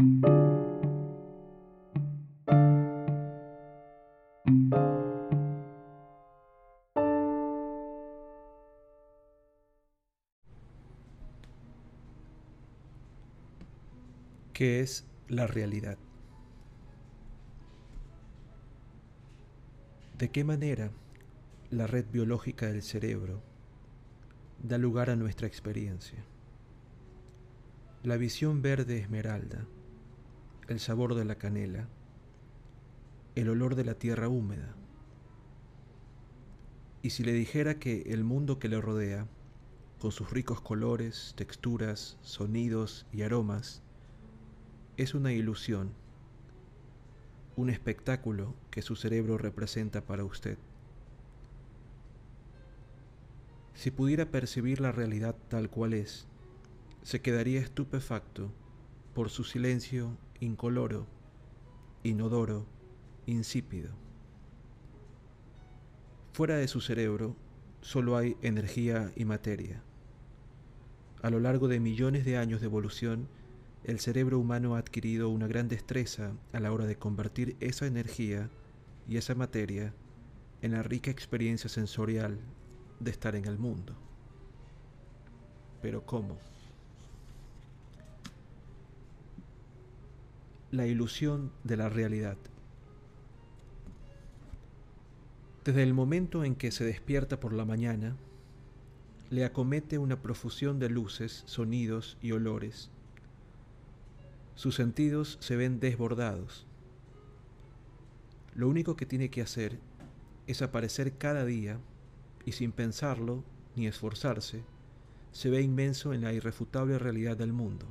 ¿Qué es la realidad? ¿De qué manera la red biológica del cerebro da lugar a nuestra experiencia? La visión verde esmeralda, el sabor de la canela, el olor de la tierra húmeda. Y si le dijera que el mundo que le rodea, con sus ricos colores, texturas, sonidos y aromas, es una ilusión, un espectáculo que su cerebro representa para usted. Si pudiera percibir la realidad tal cual es, se quedaría estupefacto por su silencio incoloro, inodoro, insípido. Fuera de su cerebro solo hay energía y materia. A lo largo de millones de años de evolución, el cerebro humano ha adquirido una gran destreza a la hora de convertir esa energía y esa materia en la rica experiencia sensorial de estar en el mundo. Pero ¿cómo? La ilusión de la realidad. Desde el momento en que se despierta por la mañana, le acomete una profusión de luces, sonidos y olores sus sentidos se ven desbordados. Lo único que tiene que hacer es aparecer cada día y sin pensarlo ni esforzarse, se ve inmenso en la irrefutable realidad del mundo.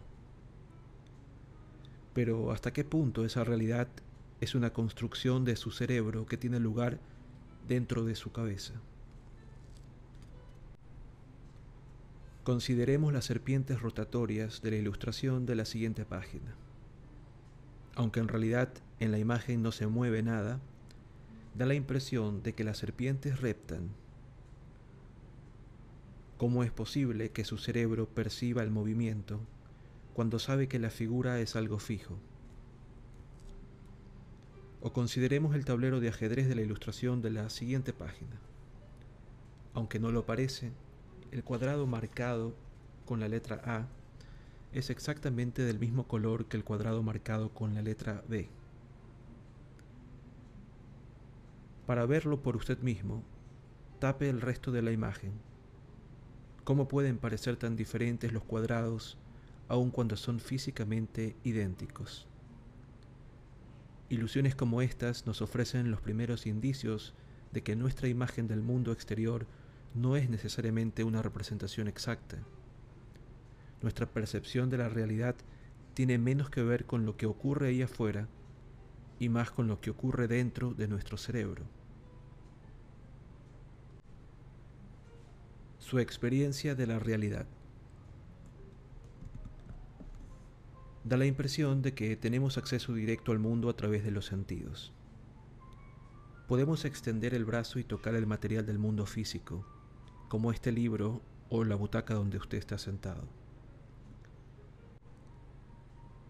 Pero ¿hasta qué punto esa realidad es una construcción de su cerebro que tiene lugar dentro de su cabeza? Consideremos las serpientes rotatorias de la ilustración de la siguiente página. Aunque en realidad en la imagen no se mueve nada, da la impresión de que las serpientes reptan. ¿Cómo es posible que su cerebro perciba el movimiento cuando sabe que la figura es algo fijo? O consideremos el tablero de ajedrez de la ilustración de la siguiente página. Aunque no lo parece, el cuadrado marcado con la letra A es exactamente del mismo color que el cuadrado marcado con la letra B. Para verlo por usted mismo, tape el resto de la imagen. ¿Cómo pueden parecer tan diferentes los cuadrados aun cuando son físicamente idénticos? Ilusiones como estas nos ofrecen los primeros indicios de que nuestra imagen del mundo exterior no es necesariamente una representación exacta. Nuestra percepción de la realidad tiene menos que ver con lo que ocurre ahí afuera y más con lo que ocurre dentro de nuestro cerebro. Su experiencia de la realidad. Da la impresión de que tenemos acceso directo al mundo a través de los sentidos. Podemos extender el brazo y tocar el material del mundo físico, como este libro o la butaca donde usted está sentado.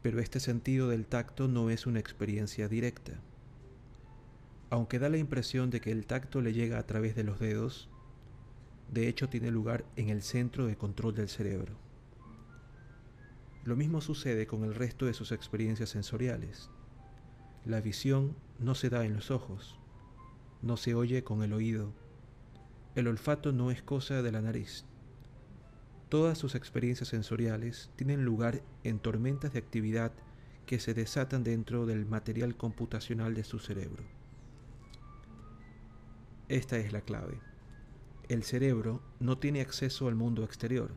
Pero este sentido del tacto no es una experiencia directa. Aunque da la impresión de que el tacto le llega a través de los dedos, de hecho tiene lugar en el centro de control del cerebro. Lo mismo sucede con el resto de sus experiencias sensoriales. La visión no se da en los ojos, no se oye con el oído, el olfato no es cosa de la nariz. Todas sus experiencias sensoriales tienen lugar en tormentas de actividad que se desatan dentro del material computacional de su cerebro. Esta es la clave. El cerebro no tiene acceso al mundo exterior.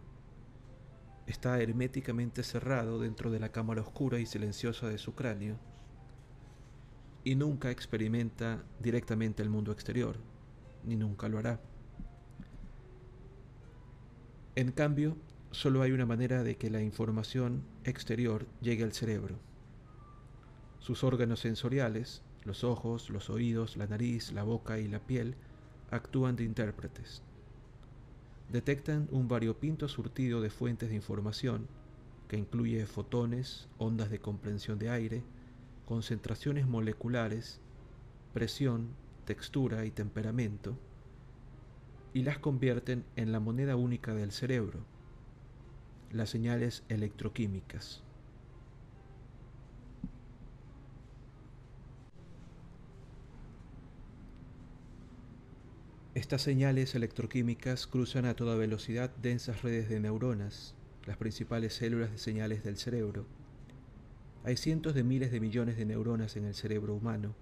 Está herméticamente cerrado dentro de la cámara oscura y silenciosa de su cráneo y nunca experimenta directamente el mundo exterior, ni nunca lo hará. En cambio, solo hay una manera de que la información exterior llegue al cerebro. Sus órganos sensoriales, los ojos, los oídos, la nariz, la boca y la piel, actúan de intérpretes. Detectan un variopinto surtido de fuentes de información que incluye fotones, ondas de comprensión de aire, concentraciones moleculares, presión, textura y temperamento, y las convierten en la moneda única del cerebro, las señales electroquímicas. Estas señales electroquímicas cruzan a toda velocidad densas redes de neuronas, las principales células de señales del cerebro. Hay cientos de miles de millones de neuronas en el cerebro humano,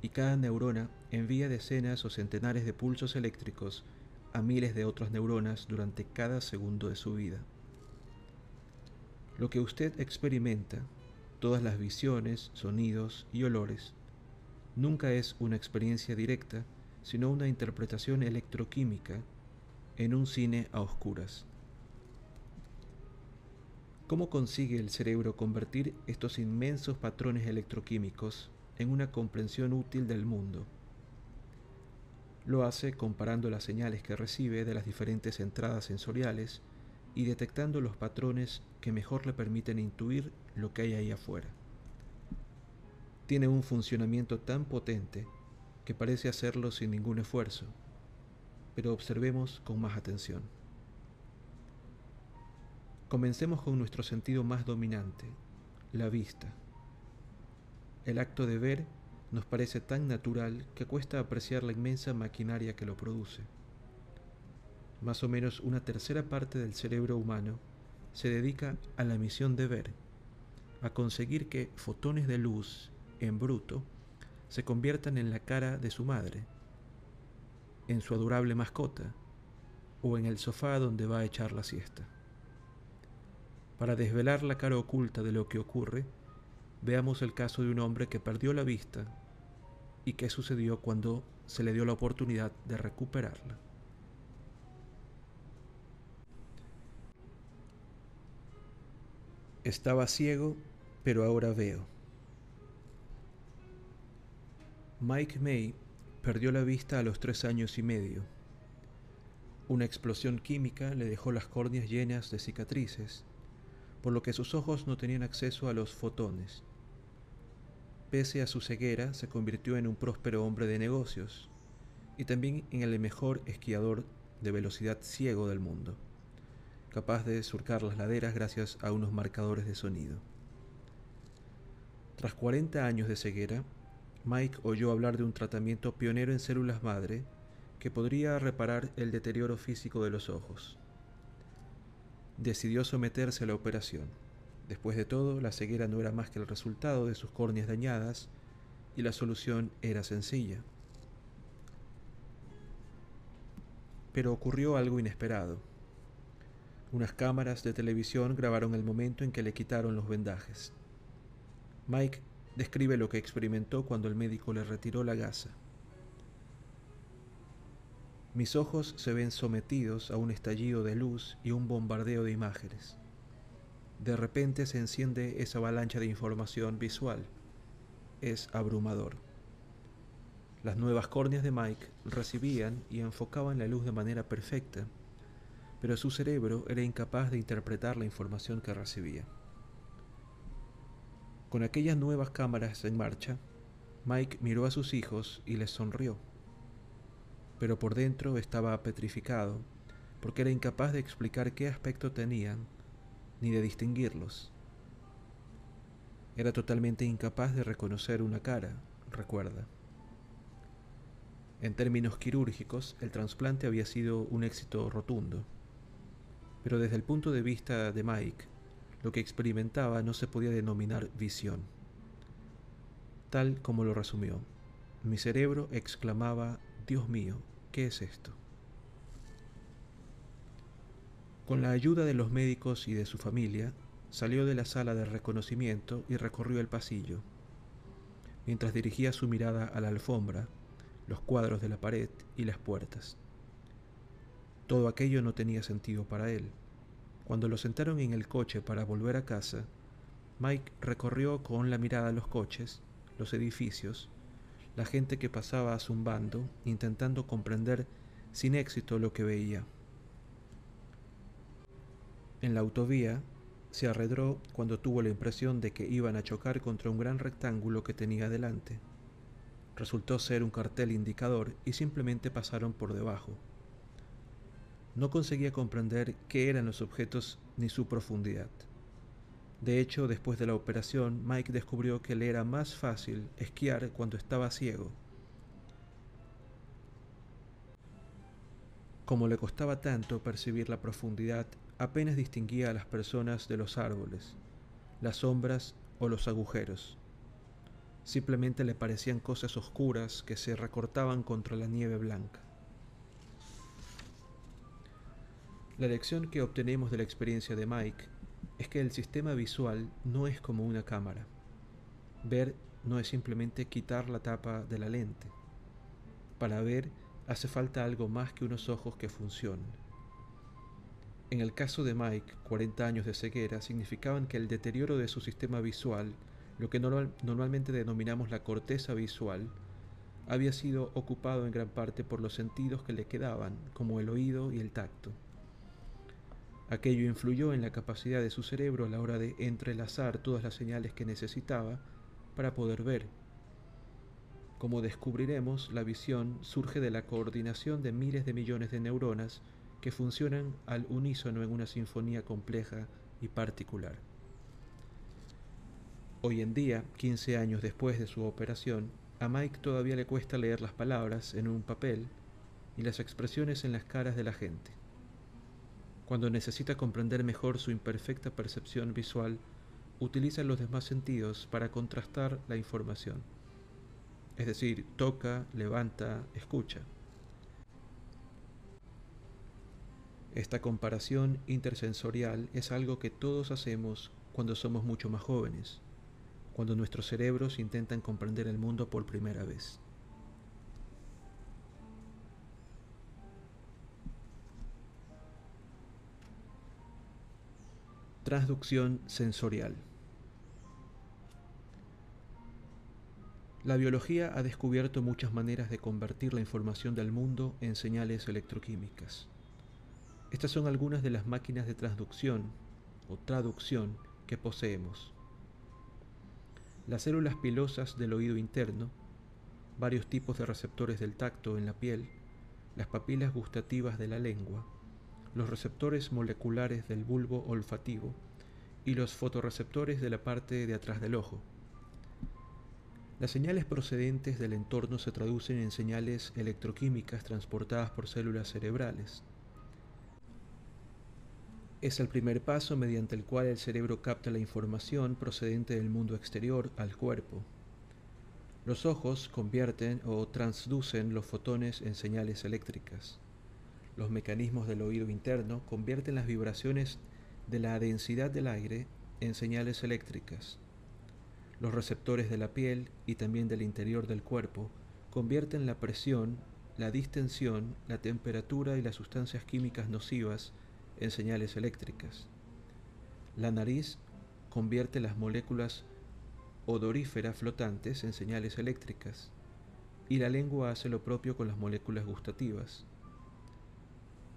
y cada neurona envía decenas o centenares de pulsos eléctricos a miles de otras neuronas durante cada segundo de su vida. Lo que usted experimenta, todas las visiones, sonidos y olores, nunca es una experiencia directa, sino una interpretación electroquímica en un cine a oscuras. ¿Cómo consigue el cerebro convertir estos inmensos patrones electroquímicos en una comprensión útil del mundo? Lo hace comparando las señales que recibe de las diferentes entradas sensoriales y detectando los patrones que mejor le permiten intuir lo que hay ahí afuera. Tiene un funcionamiento tan potente que parece hacerlo sin ningún esfuerzo, pero observemos con más atención. Comencemos con nuestro sentido más dominante, la vista. El acto de ver nos parece tan natural que cuesta apreciar la inmensa maquinaria que lo produce. Más o menos una tercera parte del cerebro humano se dedica a la misión de ver, a conseguir que fotones de luz en bruto se conviertan en la cara de su madre, en su adorable mascota o en el sofá donde va a echar la siesta. Para desvelar la cara oculta de lo que ocurre, veamos el caso de un hombre que perdió la vista y qué sucedió cuando se le dio la oportunidad de recuperarla. Estaba ciego, pero ahora veo. Mike May perdió la vista a los tres años y medio. Una explosión química le dejó las córneas llenas de cicatrices, por lo que sus ojos no tenían acceso a los fotones. Pese a su ceguera, se convirtió en un próspero hombre de negocios y también en el mejor esquiador de velocidad ciego del mundo, capaz de surcar las laderas gracias a unos marcadores de sonido. Tras 40 años de ceguera, Mike oyó hablar de un tratamiento pionero en células madre que podría reparar el deterioro físico de los ojos. Decidió someterse a la operación. Después de todo, la ceguera no era más que el resultado de sus córneas dañadas y la solución era sencilla. Pero ocurrió algo inesperado. Unas cámaras de televisión grabaron el momento en que le quitaron los vendajes. Mike describe lo que experimentó cuando el médico le retiró la gasa. Mis ojos se ven sometidos a un estallido de luz y un bombardeo de imágenes. De repente se enciende esa avalancha de información visual. Es abrumador. Las nuevas córneas de Mike recibían y enfocaban la luz de manera perfecta, pero su cerebro era incapaz de interpretar la información que recibía. Con aquellas nuevas cámaras en marcha, Mike miró a sus hijos y les sonrió. Pero por dentro estaba petrificado, porque era incapaz de explicar qué aspecto tenían, ni de distinguirlos. Era totalmente incapaz de reconocer una cara, recuerda. En términos quirúrgicos, el trasplante había sido un éxito rotundo. Pero desde el punto de vista de Mike, lo que experimentaba no se podía denominar visión. Tal como lo resumió, mi cerebro exclamaba, Dios mío, ¿qué es esto? Con la ayuda de los médicos y de su familia, salió de la sala de reconocimiento y recorrió el pasillo. Mientras dirigía su mirada a la alfombra, los cuadros de la pared y las puertas. Todo aquello no tenía sentido para él. Cuando lo sentaron en el coche para volver a casa, Mike recorrió con la mirada los coches, los edificios, la gente que pasaba zumbando, intentando comprender sin éxito lo que veía. En la autovía se arredró cuando tuvo la impresión de que iban a chocar contra un gran rectángulo que tenía delante. Resultó ser un cartel indicador y simplemente pasaron por debajo. No conseguía comprender qué eran los objetos ni su profundidad. De hecho, después de la operación, Mike descubrió que le era más fácil esquiar cuando estaba ciego. Como le costaba tanto percibir la profundidad, apenas distinguía a las personas de los árboles, las sombras o los agujeros. Simplemente le parecían cosas oscuras que se recortaban contra la nieve blanca. La lección que obtenemos de la experiencia de Mike es que el sistema visual no es como una cámara. Ver no es simplemente quitar la tapa de la lente. Para ver hace falta algo más que unos ojos que funcionen. En el caso de Mike, 40 años de ceguera significaban que el deterioro de su sistema visual, lo que normalmente denominamos la corteza visual, había sido ocupado en gran parte por los sentidos que le quedaban, como el oído y el tacto. Aquello influyó en la capacidad de su cerebro a la hora de entrelazar todas las señales que necesitaba para poder ver. Como descubriremos, la visión surge de la coordinación de miles de millones de neuronas que funcionan al unísono en una sinfonía compleja y particular. Hoy en día, 15 años después de su operación, a Mike todavía le cuesta leer las palabras en un papel y las expresiones en las caras de la gente. Cuando necesita comprender mejor su imperfecta percepción visual, utiliza los demás sentidos para contrastar la información. Es decir, toca, levanta, escucha. Esta comparación intersensorial es algo que todos hacemos cuando somos mucho más jóvenes, cuando nuestros cerebros intentan comprender el mundo por primera vez. Transducción sensorial. La biología ha descubierto muchas maneras de convertir la información del mundo en señales electroquímicas. Estas son algunas de las máquinas de transducción o traducción que poseemos. Las células pilosas del oído interno, varios tipos de receptores del tacto en la piel, las papilas gustativas de la lengua, los receptores moleculares del bulbo olfativo y los fotorreceptores de la parte de atrás del ojo. Las señales procedentes del entorno se traducen en señales electroquímicas transportadas por células cerebrales. Es el primer paso mediante el cual el cerebro capta la información procedente del mundo exterior al cuerpo. Los ojos convierten o transducen los fotones en señales eléctricas. Los mecanismos del oído interno convierten las vibraciones de la densidad del aire en señales eléctricas. Los receptores de la piel y también del interior del cuerpo convierten la presión, la distensión, la temperatura y las sustancias químicas nocivas en señales eléctricas. La nariz convierte las moléculas odoríferas flotantes en señales eléctricas y la lengua hace lo propio con las moléculas gustativas.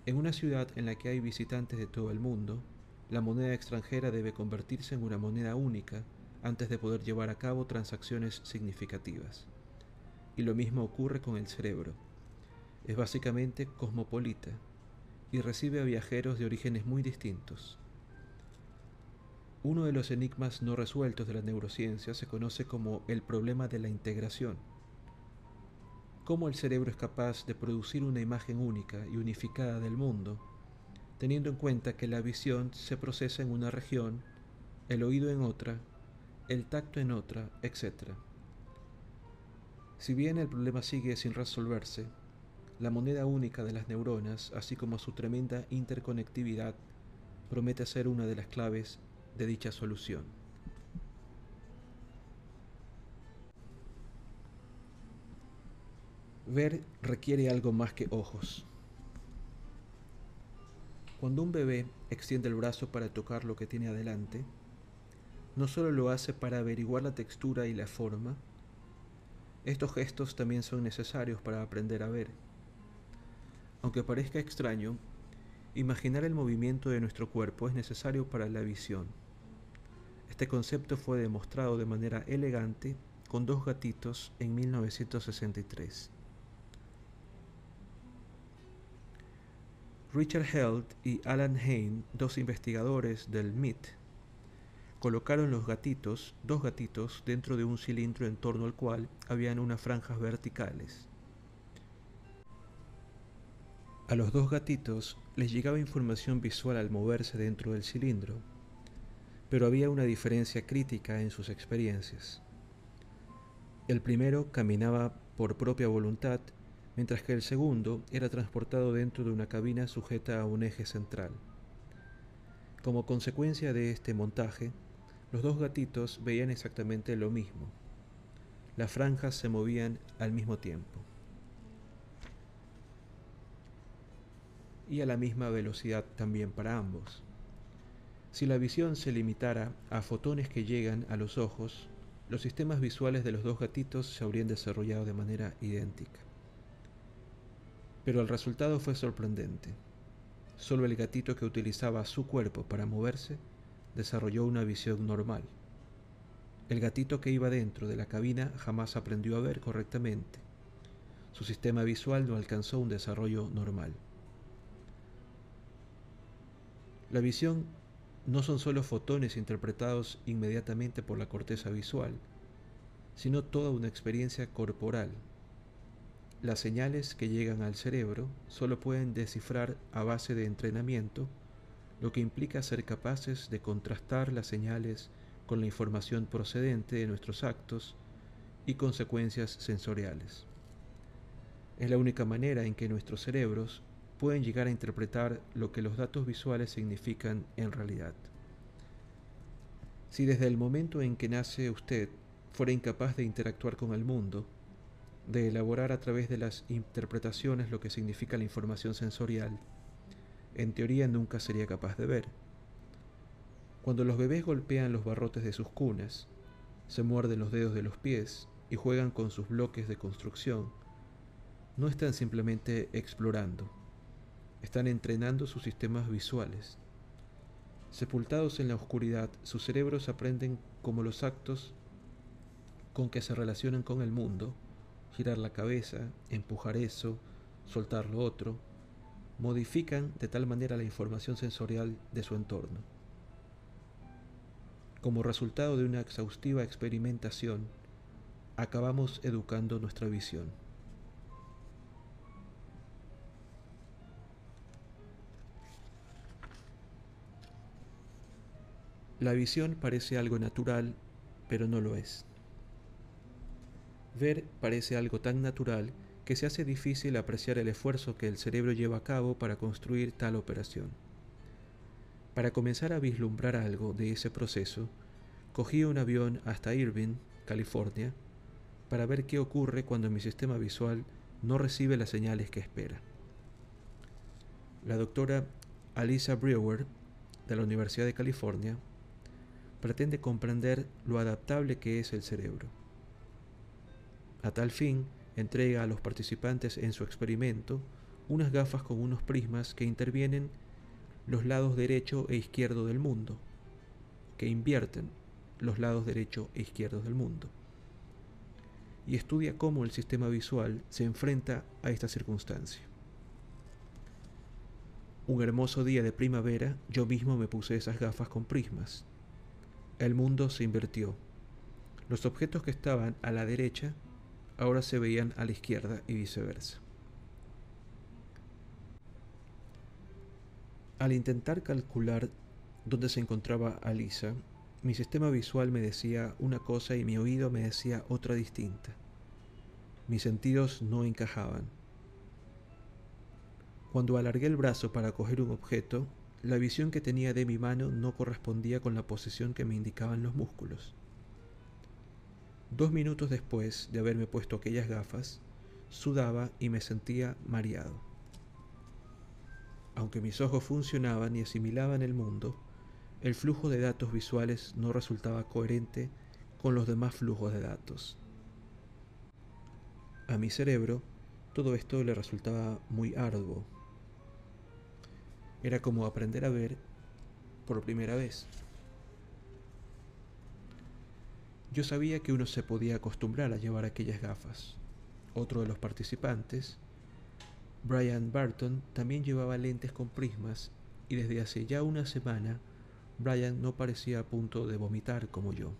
En una ciudad en la que hay visitantes de todo el mundo, la moneda extranjera debe convertirse en una moneda única antes de poder llevar a cabo transacciones significativas. Y lo mismo ocurre con el cerebro. Es básicamente cosmopolita y recibe a viajeros de orígenes muy distintos. Uno de los enigmas no resueltos de la neurociencia se conoce como el problema de la integración cómo el cerebro es capaz de producir una imagen única y unificada del mundo, teniendo en cuenta que la visión se procesa en una región, el oído en otra, el tacto en otra, etc. Si bien el problema sigue sin resolverse, la moneda única de las neuronas, así como su tremenda interconectividad, promete ser una de las claves de dicha solución. Ver requiere algo más que ojos. Cuando un bebé extiende el brazo para tocar lo que tiene adelante, no solo lo hace para averiguar la textura y la forma, estos gestos también son necesarios para aprender a ver. Aunque parezca extraño, imaginar el movimiento de nuestro cuerpo es necesario para la visión. Este concepto fue demostrado de manera elegante con dos gatitos en 1963. Richard Held y Alan Hain, dos investigadores del MIT, colocaron los gatitos, dos gatitos, dentro de un cilindro en torno al cual habían unas franjas verticales. A los dos gatitos les llegaba información visual al moverse dentro del cilindro, pero había una diferencia crítica en sus experiencias. El primero caminaba por propia voluntad, mientras que el segundo era transportado dentro de una cabina sujeta a un eje central. Como consecuencia de este montaje, los dos gatitos veían exactamente lo mismo. Las franjas se movían al mismo tiempo. y a la misma velocidad también para ambos. Si la visión se limitara a fotones que llegan a los ojos, los sistemas visuales de los dos gatitos se habrían desarrollado de manera idéntica. Pero el resultado fue sorprendente. Solo el gatito que utilizaba su cuerpo para moverse desarrolló una visión normal. El gatito que iba dentro de la cabina jamás aprendió a ver correctamente. Su sistema visual no alcanzó un desarrollo normal. La visión no son solo fotones interpretados inmediatamente por la corteza visual, sino toda una experiencia corporal. Las señales que llegan al cerebro solo pueden descifrar a base de entrenamiento, lo que implica ser capaces de contrastar las señales con la información procedente de nuestros actos y consecuencias sensoriales. Es la única manera en que nuestros cerebros pueden llegar a interpretar lo que los datos visuales significan en realidad. Si desde el momento en que nace usted fuera incapaz de interactuar con el mundo, de elaborar a través de las interpretaciones lo que significa la información sensorial, en teoría nunca sería capaz de ver. Cuando los bebés golpean los barrotes de sus cunas, se muerden los dedos de los pies y juegan con sus bloques de construcción, no están simplemente explorando, están entrenando sus sistemas visuales. Sepultados en la oscuridad, sus cerebros aprenden como los actos con que se relacionan con el mundo, girar la cabeza, empujar eso, soltar lo otro, modifican de tal manera la información sensorial de su entorno. Como resultado de una exhaustiva experimentación, acabamos educando nuestra visión. La visión parece algo natural, pero no lo es. Ver parece algo tan natural que se hace difícil apreciar el esfuerzo que el cerebro lleva a cabo para construir tal operación. Para comenzar a vislumbrar algo de ese proceso, cogí un avión hasta Irvine, California, para ver qué ocurre cuando mi sistema visual no recibe las señales que espera. La doctora Alisa Brewer, de la Universidad de California, pretende comprender lo adaptable que es el cerebro. A tal fin, entrega a los participantes en su experimento unas gafas con unos prismas que intervienen los lados derecho e izquierdo del mundo, que invierten los lados derecho e izquierdo del mundo, y estudia cómo el sistema visual se enfrenta a esta circunstancia. Un hermoso día de primavera yo mismo me puse esas gafas con prismas el mundo se invirtió. Los objetos que estaban a la derecha ahora se veían a la izquierda y viceversa. Al intentar calcular dónde se encontraba Alisa, mi sistema visual me decía una cosa y mi oído me decía otra distinta. Mis sentidos no encajaban. Cuando alargué el brazo para coger un objeto, la visión que tenía de mi mano no correspondía con la posición que me indicaban los músculos. Dos minutos después de haberme puesto aquellas gafas, sudaba y me sentía mareado. Aunque mis ojos funcionaban y asimilaban el mundo, el flujo de datos visuales no resultaba coherente con los demás flujos de datos. A mi cerebro, todo esto le resultaba muy arduo, era como aprender a ver por primera vez. Yo sabía que uno se podía acostumbrar a llevar aquellas gafas. Otro de los participantes, Brian Barton, también llevaba lentes con prismas y desde hace ya una semana Brian no parecía a punto de vomitar como yo.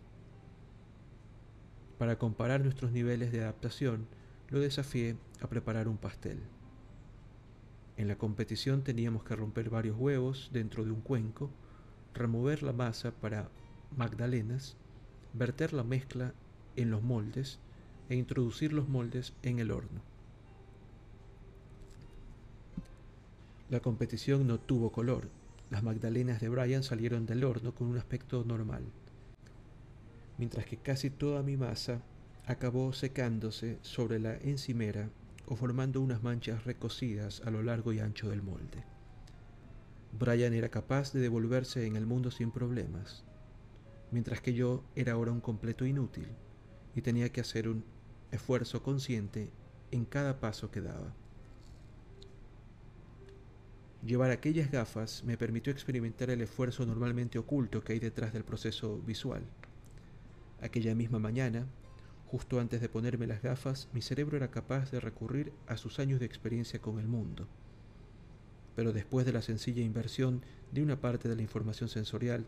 Para comparar nuestros niveles de adaptación, lo desafié a preparar un pastel. En la competición teníamos que romper varios huevos dentro de un cuenco, remover la masa para magdalenas, verter la mezcla en los moldes e introducir los moldes en el horno. La competición no tuvo color. Las magdalenas de Brian salieron del horno con un aspecto normal, mientras que casi toda mi masa acabó secándose sobre la encimera o formando unas manchas recocidas a lo largo y ancho del molde. Brian era capaz de devolverse en el mundo sin problemas, mientras que yo era ahora un completo inútil y tenía que hacer un esfuerzo consciente en cada paso que daba. Llevar aquellas gafas me permitió experimentar el esfuerzo normalmente oculto que hay detrás del proceso visual. Aquella misma mañana, justo antes de ponerme las gafas, mi cerebro era capaz de recurrir a sus años de experiencia con el mundo. Pero después de la sencilla inversión de una parte de la información sensorial,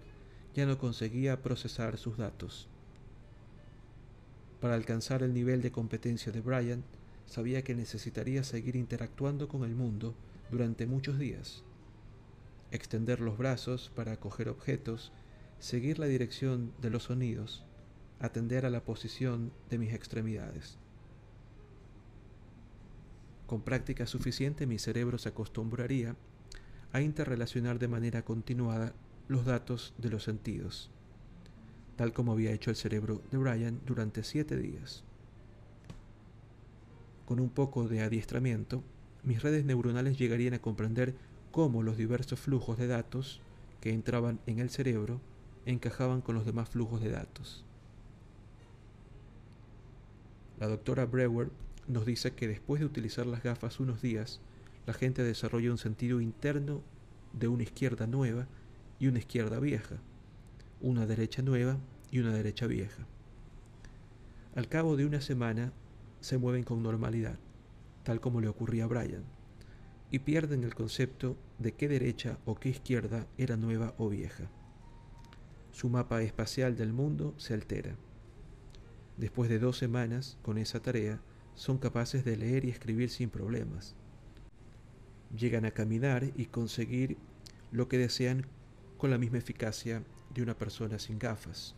ya no conseguía procesar sus datos. Para alcanzar el nivel de competencia de Brian, sabía que necesitaría seguir interactuando con el mundo durante muchos días. Extender los brazos para coger objetos, seguir la dirección de los sonidos, atender a la posición de mis extremidades. Con práctica suficiente mi cerebro se acostumbraría a interrelacionar de manera continuada los datos de los sentidos, tal como había hecho el cerebro de Brian durante siete días. Con un poco de adiestramiento, mis redes neuronales llegarían a comprender cómo los diversos flujos de datos que entraban en el cerebro encajaban con los demás flujos de datos. La doctora Brewer nos dice que después de utilizar las gafas unos días, la gente desarrolla un sentido interno de una izquierda nueva y una izquierda vieja, una derecha nueva y una derecha vieja. Al cabo de una semana se mueven con normalidad, tal como le ocurría a Brian, y pierden el concepto de qué derecha o qué izquierda era nueva o vieja. Su mapa espacial del mundo se altera. Después de dos semanas con esa tarea, son capaces de leer y escribir sin problemas. Llegan a caminar y conseguir lo que desean con la misma eficacia de una persona sin gafas.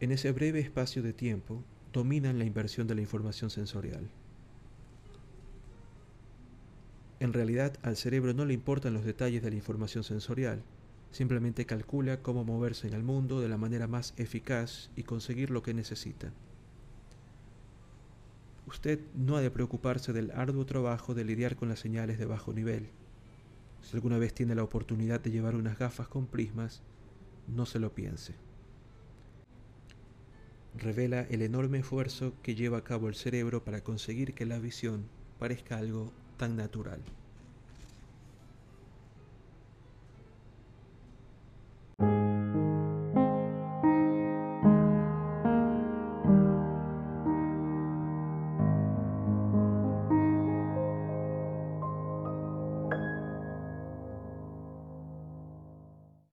En ese breve espacio de tiempo dominan la inversión de la información sensorial. En realidad al cerebro no le importan los detalles de la información sensorial, simplemente calcula cómo moverse en el mundo de la manera más eficaz y conseguir lo que necesita. Usted no ha de preocuparse del arduo trabajo de lidiar con las señales de bajo nivel. Si alguna vez tiene la oportunidad de llevar unas gafas con prismas, no se lo piense. Revela el enorme esfuerzo que lleva a cabo el cerebro para conseguir que la visión parezca algo tan natural.